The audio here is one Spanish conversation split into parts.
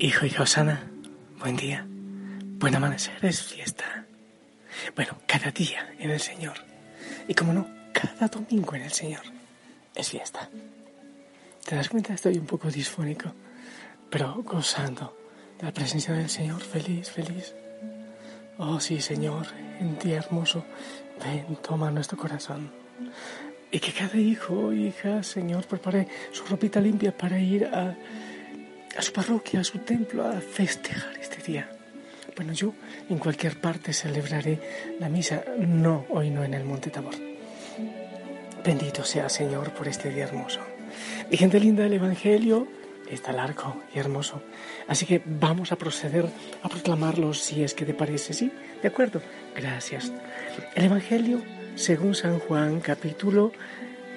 Hijo y Osana, buen día. Buen amanecer, es fiesta. Bueno, cada día en el Señor. Y como no, cada domingo en el Señor es fiesta. ¿Te das cuenta? Estoy un poco disfónico, pero gozando de la presencia del Señor, feliz, feliz. Oh sí, Señor, en ti hermoso, ven, toma nuestro corazón. Y que cada hijo o hija, Señor, prepare su ropita limpia para ir a, a su parroquia, a su templo, a festejar este día. Bueno, yo en cualquier parte celebraré la misa, no, hoy no en el Monte Tabor. Bendito sea Señor por este día hermoso. Mi gente linda, el Evangelio está largo y hermoso. Así que vamos a proceder a proclamarlo si es que te parece, ¿sí? De acuerdo, gracias. El Evangelio según San Juan, capítulo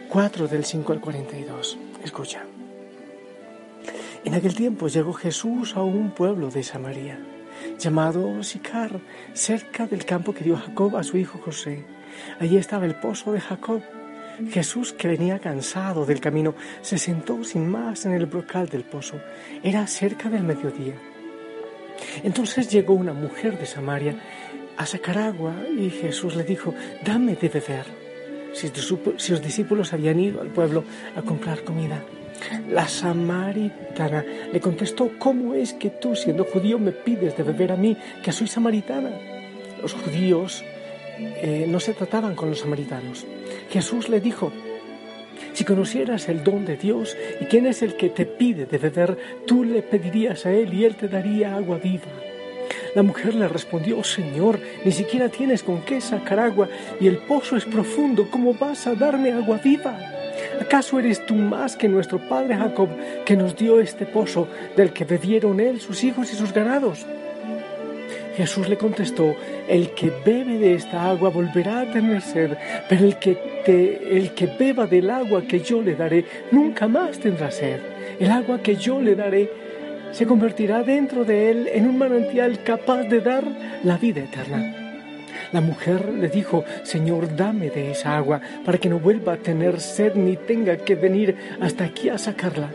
4 del 5 al 42. Escucha. En aquel tiempo llegó Jesús a un pueblo de Samaria, llamado Sicar, cerca del campo que dio Jacob a su hijo José. Allí estaba el pozo de Jacob. Jesús, que venía cansado del camino, se sentó sin más en el brocal del pozo. Era cerca del mediodía. Entonces llegó una mujer de Samaria a sacar agua y Jesús le dijo, dame de beber. Si, los discípulos habían ido al pueblo a comprar comida. La samaritana le contestó, ¿cómo es que tú, siendo judío, me pides de beber a mí, que soy samaritana? Los judíos eh, no se trataban con los samaritanos. Jesús le dijo, si conocieras el don de Dios y quién es el que te pide de beber, tú le pedirías a él y él te daría agua viva. La mujer le respondió, Señor, ni siquiera tienes con qué sacar agua y el pozo es profundo, ¿cómo vas a darme agua viva? ¿Acaso eres tú más que nuestro padre Jacob, que nos dio este pozo del que bebieron él, sus hijos y sus ganados? Jesús le contestó, el que bebe de esta agua volverá a tener sed, pero el que, el que beba del agua que yo le daré nunca más tendrá sed. El agua que yo le daré se convertirá dentro de él en un manantial capaz de dar la vida eterna. La mujer le dijo, Señor, dame de esa agua para que no vuelva a tener sed ni tenga que venir hasta aquí a sacarla.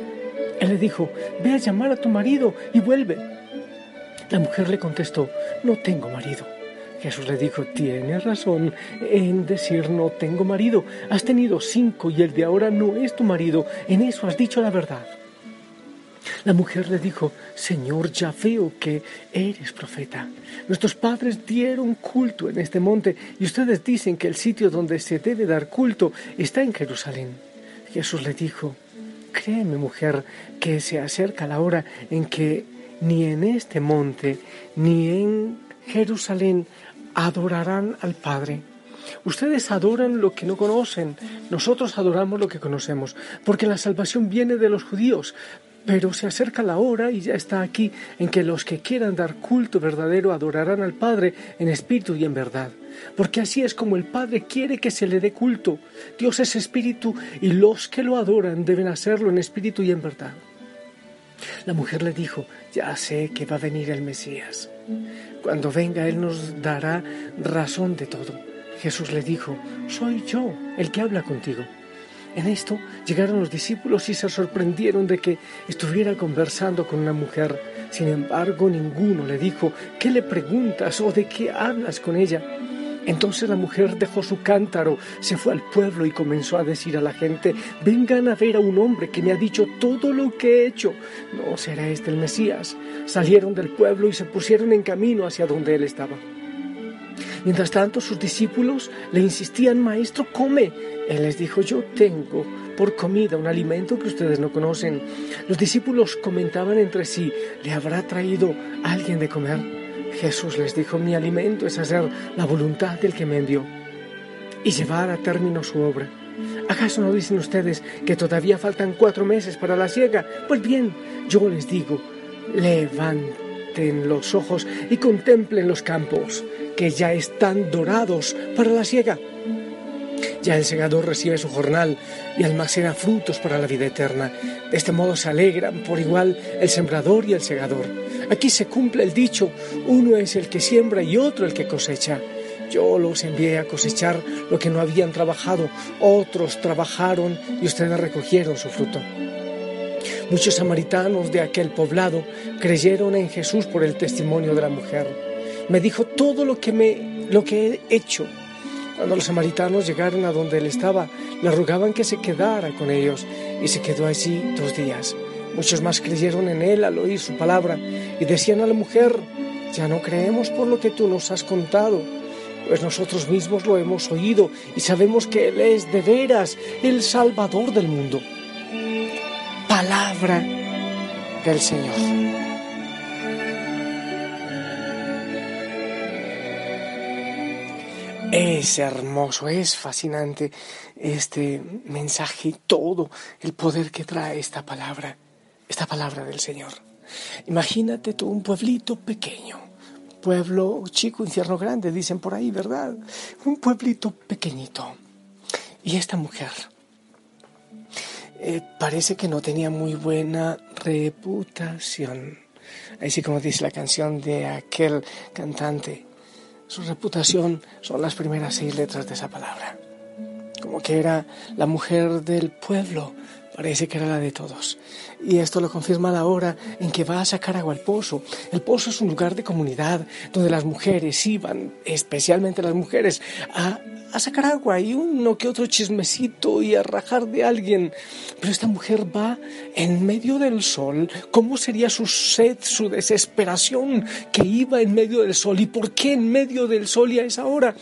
Él le dijo, ve a llamar a tu marido y vuelve. La mujer le contestó, no tengo marido. Jesús le dijo, tienes razón en decir no tengo marido. Has tenido cinco y el de ahora no es tu marido. En eso has dicho la verdad. La mujer le dijo, Señor, ya veo que eres profeta. Nuestros padres dieron culto en este monte y ustedes dicen que el sitio donde se debe dar culto está en Jerusalén. Jesús le dijo, créeme mujer, que se acerca la hora en que ni en este monte ni en Jerusalén adorarán al Padre. Ustedes adoran lo que no conocen, nosotros adoramos lo que conocemos, porque la salvación viene de los judíos, pero se acerca la hora y ya está aquí en que los que quieran dar culto verdadero adorarán al Padre en espíritu y en verdad. Porque así es como el Padre quiere que se le dé culto. Dios es espíritu y los que lo adoran deben hacerlo en espíritu y en verdad. La mujer le dijo, ya sé que va a venir el Mesías. Cuando venga Él nos dará razón de todo. Jesús le dijo, soy yo el que habla contigo. En esto llegaron los discípulos y se sorprendieron de que estuviera conversando con una mujer. Sin embargo, ninguno le dijo, ¿qué le preguntas o de qué hablas con ella? Entonces la mujer dejó su cántaro, se fue al pueblo y comenzó a decir a la gente, vengan a ver a un hombre que me ha dicho todo lo que he hecho. No será este el Mesías. Salieron del pueblo y se pusieron en camino hacia donde él estaba. Mientras tanto, sus discípulos le insistían, Maestro, come. Él les dijo, yo tengo por comida un alimento que ustedes no conocen. Los discípulos comentaban entre sí, ¿le habrá traído alguien de comer? Jesús les dijo, mi alimento es hacer la voluntad del que me envió y llevar a término su obra. ¿Acaso no dicen ustedes que todavía faltan cuatro meses para la siega? Pues bien, yo les digo, levanten los ojos y contemplen los campos, que ya están dorados para la siega. Ya el segador recibe su jornal y almacena frutos para la vida eterna. De este modo se alegran por igual el sembrador y el segador. Aquí se cumple el dicho, uno es el que siembra y otro el que cosecha. Yo los envié a cosechar lo que no habían trabajado, otros trabajaron y ustedes recogieron su fruto. Muchos samaritanos de aquel poblado creyeron en Jesús por el testimonio de la mujer. Me dijo todo lo que me lo que he hecho. Cuando los samaritanos llegaron a donde él estaba, le rogaban que se quedara con ellos y se quedó allí dos días. Muchos más creyeron en él al oír su palabra y decían a la mujer, ya no creemos por lo que tú nos has contado, pues nosotros mismos lo hemos oído y sabemos que Él es de veras el Salvador del mundo palabra del Señor. Es hermoso, es fascinante este mensaje y todo el poder que trae esta palabra, esta palabra del Señor. Imagínate tú un pueblito pequeño, pueblo chico, infierno grande, dicen por ahí, ¿verdad? Un pueblito pequeñito. Y esta mujer, eh, parece que no tenía muy buena reputación. Así como dice la canción de aquel cantante, su reputación son las primeras seis letras de esa palabra. Como que era la mujer del pueblo, parece que era la de todos. Y esto lo confirma la hora en que va a sacar agua al pozo. El pozo es un lugar de comunidad donde las mujeres iban, especialmente las mujeres, a, a sacar agua y uno que otro chismecito y a rajar de alguien. Pero esta mujer va en medio del sol. ¿Cómo sería su sed, su desesperación que iba en medio del sol? ¿Y por qué en medio del sol y a esa hora?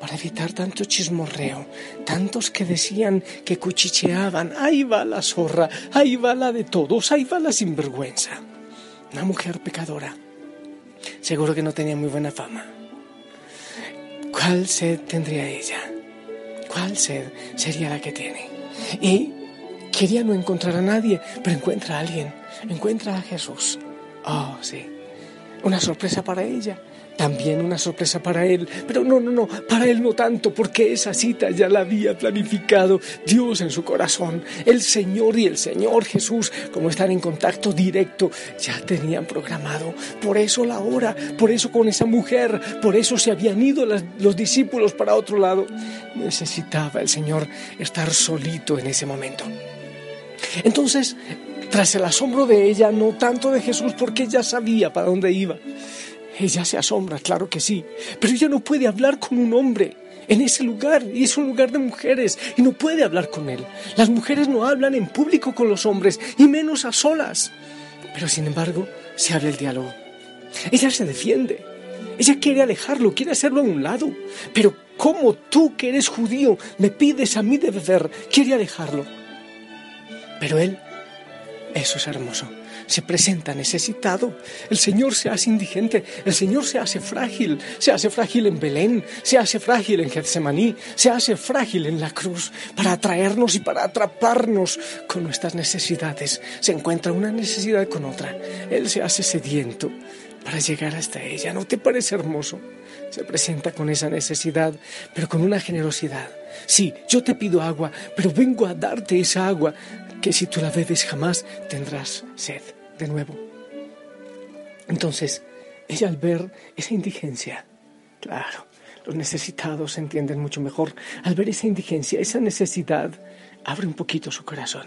Para evitar tanto chismorreo, tantos que decían que cuchicheaban, ahí va la zorra, ahí va la de todos, ahí va la sinvergüenza. Una mujer pecadora. Seguro que no tenía muy buena fama. ¿Cuál sed tendría ella? ¿Cuál sed sería la que tiene? Y quería no encontrar a nadie, pero encuentra a alguien, encuentra a Jesús. Oh, sí, una sorpresa para ella también una sorpresa para él, pero no, no, no, para él no tanto, porque esa cita ya la había planificado Dios en su corazón. El Señor y el Señor Jesús, como están en contacto directo, ya tenían programado. Por eso la hora, por eso con esa mujer, por eso se habían ido los discípulos para otro lado. Necesitaba el Señor estar solito en ese momento. Entonces, tras el asombro de ella, no tanto de Jesús, porque ella sabía para dónde iba, ella se asombra, claro que sí, pero ella no puede hablar con un hombre en ese lugar, y es un lugar de mujeres, y no puede hablar con él. Las mujeres no hablan en público con los hombres, y menos a solas. Pero sin embargo, se abre el diálogo. Ella se defiende. Ella quiere alejarlo, quiere hacerlo a un lado. Pero ¿cómo tú que eres judío me pides a mí de beber? Quiere alejarlo. Pero él, eso es hermoso se presenta necesitado. El Señor se hace indigente, el Señor se hace frágil, se hace frágil en Belén, se hace frágil en Getsemaní, se hace frágil en la cruz para atraernos y para atraparnos con nuestras necesidades. Se encuentra una necesidad con otra. Él se hace sediento para llegar hasta ella. ¿No te parece hermoso? Se presenta con esa necesidad, pero con una generosidad. Sí, yo te pido agua, pero vengo a darte esa agua que si tú la bebes jamás tendrás sed de nuevo. Entonces, ella al ver esa indigencia, claro, los necesitados entienden mucho mejor, al ver esa indigencia, esa necesidad, abre un poquito su corazón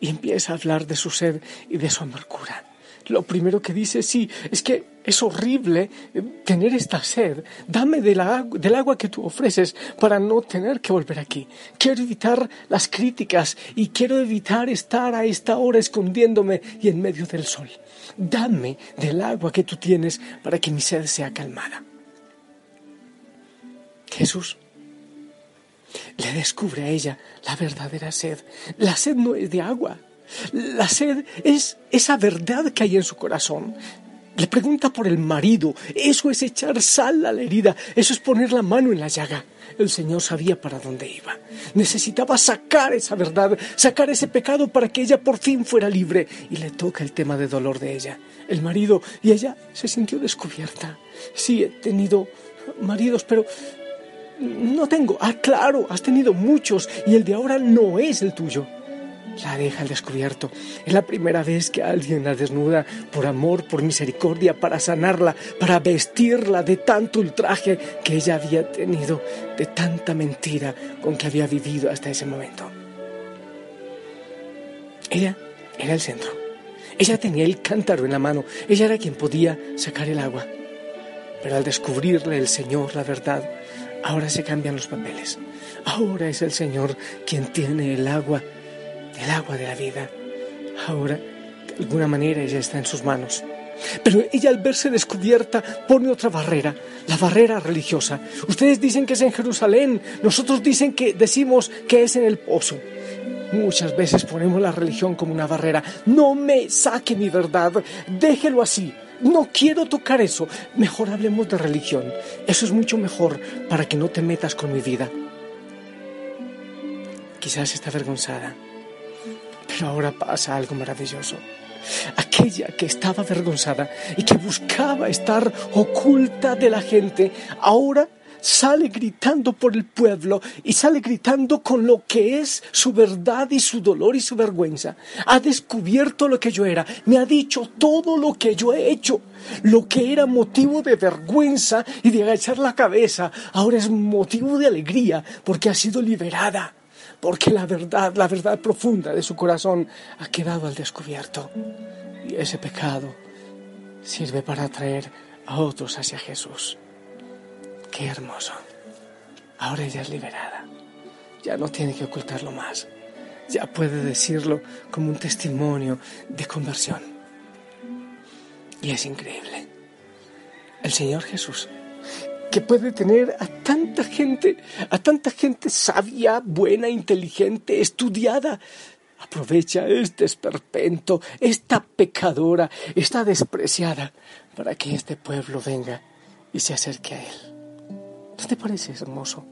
y empieza a hablar de su sed y de su amargura lo primero que dice, sí, es que es horrible eh, tener esta sed. Dame del agua que tú ofreces para no tener que volver aquí. Quiero evitar las críticas y quiero evitar estar a esta hora escondiéndome y en medio del sol. Dame del agua que tú tienes para que mi sed sea calmada. Jesús le descubre a ella la verdadera sed. La sed no es de agua. La sed es esa verdad que hay en su corazón. Le pregunta por el marido. Eso es echar sal a la herida. Eso es poner la mano en la llaga. El Señor sabía para dónde iba. Necesitaba sacar esa verdad, sacar ese pecado para que ella por fin fuera libre. Y le toca el tema de dolor de ella. El marido y ella se sintió descubierta. Sí, he tenido maridos, pero no tengo. Ah, claro, has tenido muchos y el de ahora no es el tuyo. La deja al descubierto. Es la primera vez que alguien la desnuda por amor, por misericordia, para sanarla, para vestirla de tanto ultraje que ella había tenido, de tanta mentira con que había vivido hasta ese momento. Ella era el centro. Ella tenía el cántaro en la mano. Ella era quien podía sacar el agua. Pero al descubrirle el Señor la verdad, ahora se cambian los papeles. Ahora es el Señor quien tiene el agua el agua de la vida. Ahora, de alguna manera, ella está en sus manos. Pero ella al verse descubierta pone otra barrera, la barrera religiosa. Ustedes dicen que es en Jerusalén, nosotros dicen que decimos que es en el pozo. Muchas veces ponemos la religión como una barrera. No me saque mi verdad, déjelo así. No quiero tocar eso. Mejor hablemos de religión. Eso es mucho mejor para que no te metas con mi vida. Quizás está avergonzada ahora pasa algo maravilloso. Aquella que estaba avergonzada y que buscaba estar oculta de la gente, ahora sale gritando por el pueblo y sale gritando con lo que es su verdad y su dolor y su vergüenza. Ha descubierto lo que yo era, me ha dicho todo lo que yo he hecho. Lo que era motivo de vergüenza y de agachar la cabeza, ahora es motivo de alegría porque ha sido liberada porque la verdad, la verdad profunda de su corazón ha quedado al descubierto. Y ese pecado sirve para atraer a otros hacia Jesús. Qué hermoso. Ahora ella es liberada. Ya no tiene que ocultarlo más. Ya puede decirlo como un testimonio de conversión. Y es increíble. El Señor Jesús que puede tener a tanta gente, a tanta gente sabia, buena, inteligente, estudiada. Aprovecha este esperpento, esta pecadora, esta despreciada, para que este pueblo venga y se acerque a él. ¿No te parece hermoso?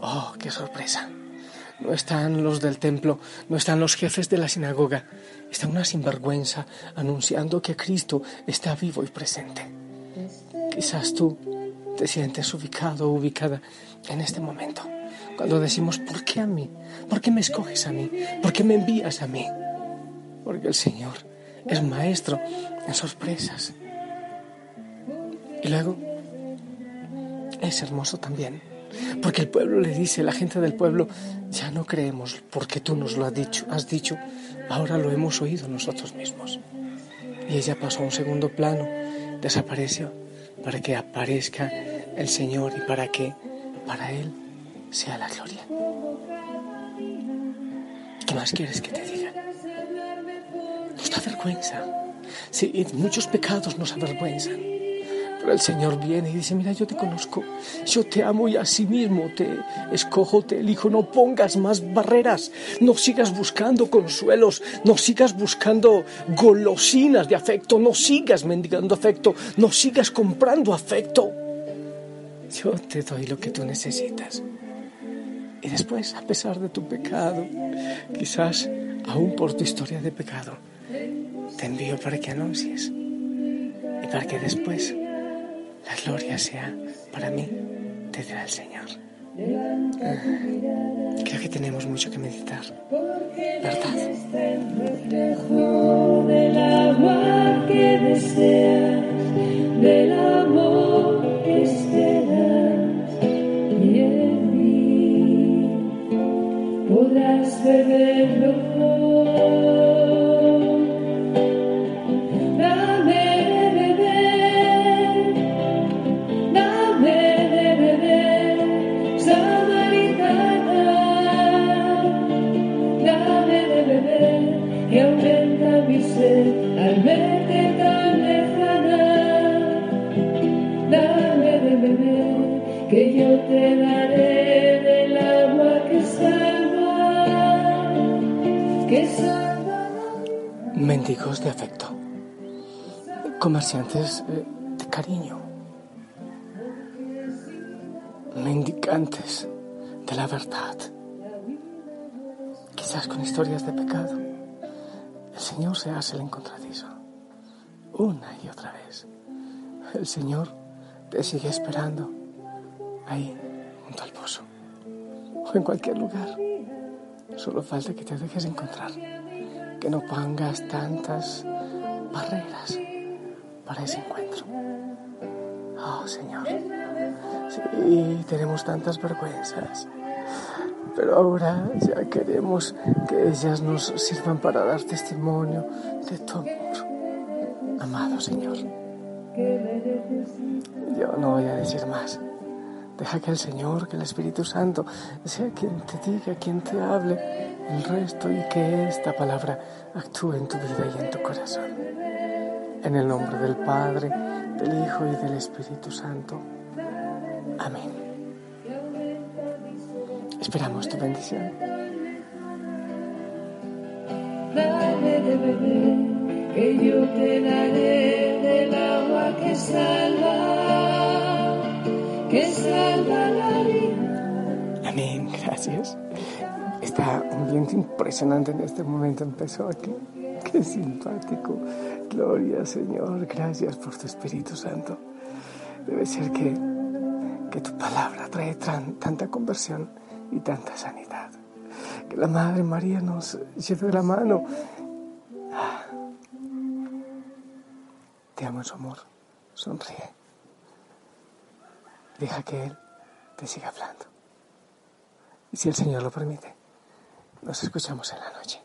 Oh, qué sorpresa. No están los del templo, no están los jefes de la sinagoga, está una sinvergüenza anunciando que Cristo está vivo y presente. Quizás tú te sientes ubicado o ubicada en este momento. Cuando decimos, ¿por qué a mí? ¿Por qué me escoges a mí? ¿Por qué me envías a mí? Porque el Señor es maestro en sorpresas. Y luego es hermoso también, porque el pueblo le dice, la gente del pueblo, ya no creemos porque tú nos lo has dicho, has dicho, ahora lo hemos oído nosotros mismos. Y ella pasó a un segundo plano, desapareció para que aparezca el Señor y para que para Él sea la gloria. ¿Qué más quieres que te diga? Nos da vergüenza. Sí, muchos pecados nos avergüenzan. Pero el Señor viene y dice, mira, yo te conozco, yo te amo y así mismo te escojo, te elijo, no pongas más barreras, no sigas buscando consuelos, no sigas buscando golosinas de afecto, no sigas mendigando afecto, no sigas comprando afecto. Yo te doy lo que tú necesitas. Y después, a pesar de tu pecado, quizás aún por tu historia de pecado, te envío para que anuncies y para que después la gloria sea para mí desde el Señor. Ah, creo que tenemos mucho que meditar, ¿verdad? del amor que Excellent Lord. Mendigos de afecto. Comerciantes eh, de cariño. Mendicantes de la verdad. Quizás con historias de pecado. El Señor se hace el encontradizo. Una y otra vez. El Señor te sigue esperando. Ahí, junto al pozo. O en cualquier lugar. Solo falta que te dejes encontrar. Que no pongas tantas barreras para ese encuentro. Oh, Señor. Sí, tenemos tantas vergüenzas. Pero ahora ya queremos que ellas nos sirvan para dar testimonio de tu amor. Amado Señor. Yo no voy a decir más. Deja que el Señor, que el Espíritu Santo sea quien te diga, quien te hable el resto y que esta palabra actúe en tu vida y en tu corazón. En el nombre del Padre, del Hijo y del Espíritu Santo. Amén. Esperamos tu bendición. Dame de beber, que yo te daré del agua que salva, que salva la Viento impresionante en este momento. Empezó aquí. Qué simpático. Gloria, Señor. Gracias por tu Espíritu Santo. Debe ser que, que tu palabra trae tanta conversión y tanta sanidad. Que la Madre María nos lleve la mano. Te amo su amor. Sonríe. Deja que Él te siga hablando. Y si el Señor lo permite, nos escuchamos en la noche.